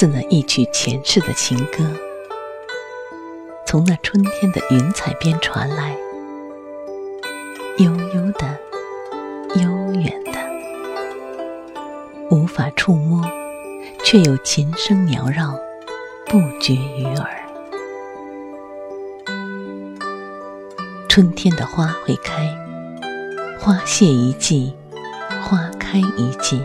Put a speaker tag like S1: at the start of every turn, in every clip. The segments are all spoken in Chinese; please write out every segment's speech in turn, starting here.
S1: 似那一曲前世的情歌，从那春天的云彩边传来，悠悠的，悠远的，无法触摸，却有琴声缭绕，不绝于耳。春天的花会开，花谢一季，花开一季。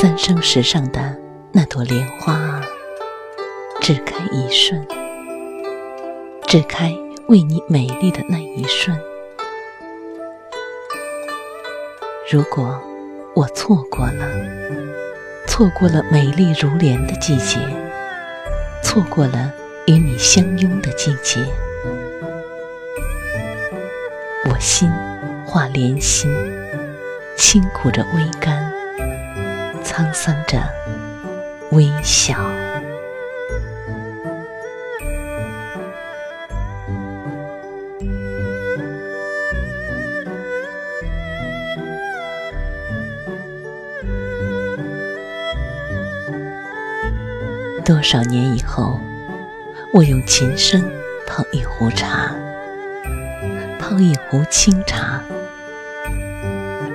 S1: 三生石上的那朵莲花啊，只开一瞬，只开为你美丽的那一瞬。如果我错过了，错过了美丽如莲的季节，错过了与你相拥的季节，我心化莲心，轻苦着微甘。沧桑着微笑。多少年以后，我用琴声泡一壶茶，泡一壶清茶，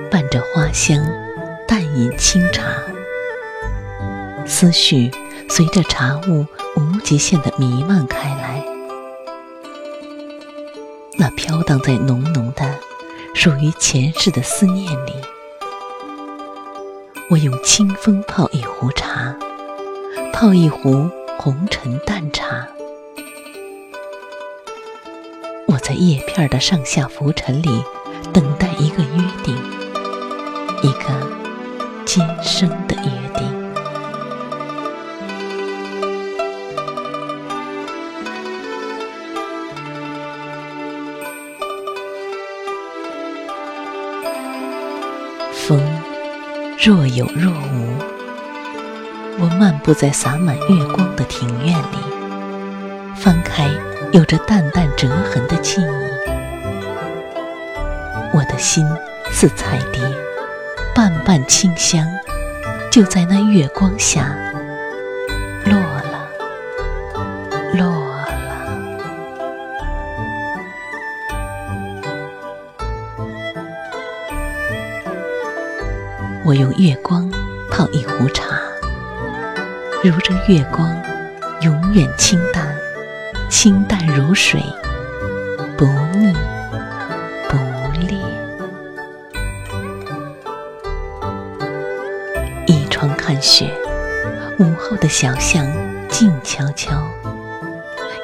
S1: 伴着花香。淡饮清茶，思绪随着茶雾无极限的弥漫开来。那飘荡在浓浓的、属于前世的思念里。我用清风泡一壶茶，泡一壶红尘淡茶。我在叶片的上下浮沉里，等待一个约，今生的约定。风若有若无，我漫步在洒满月光的庭院里，翻开有着淡淡折痕的记忆，我的心似彩蝶。瓣瓣清香，就在那月光下落了，落了。我用月光泡一壶茶，如这月光，永远清淡，清淡如水，不腻不烈。窗看雪，午后的小巷静悄悄，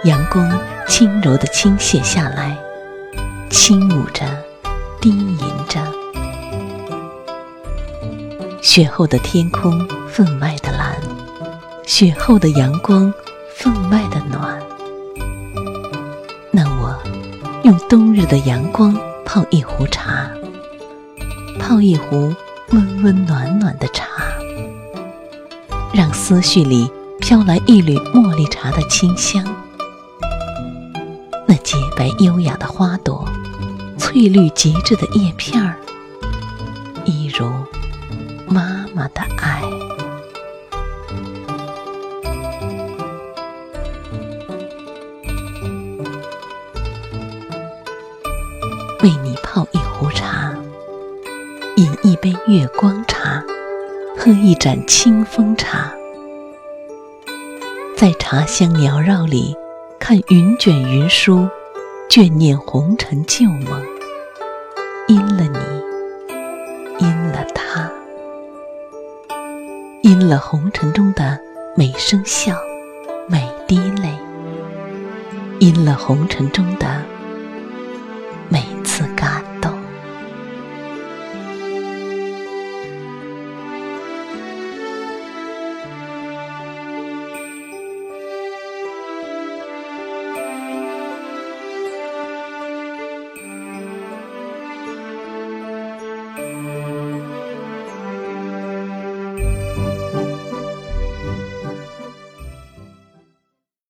S1: 阳光轻柔的倾泻下来，轻舞着，低吟着。雪后的天空分外的蓝，雪后的阳光分外的暖。那我用冬日的阳光泡一壶茶，泡一壶温温暖暖的茶。让思绪里飘来一缕茉莉茶的清香，那洁白优雅的花朵，翠绿极致的叶片儿，一如妈妈的爱。为你泡一壶茶，饮一杯月光。喝一盏清风茶，在茶香缭绕里，看云卷云舒，眷念红尘旧梦。因了你，因了他，因了红尘中的每声笑，每滴泪，因了红尘中的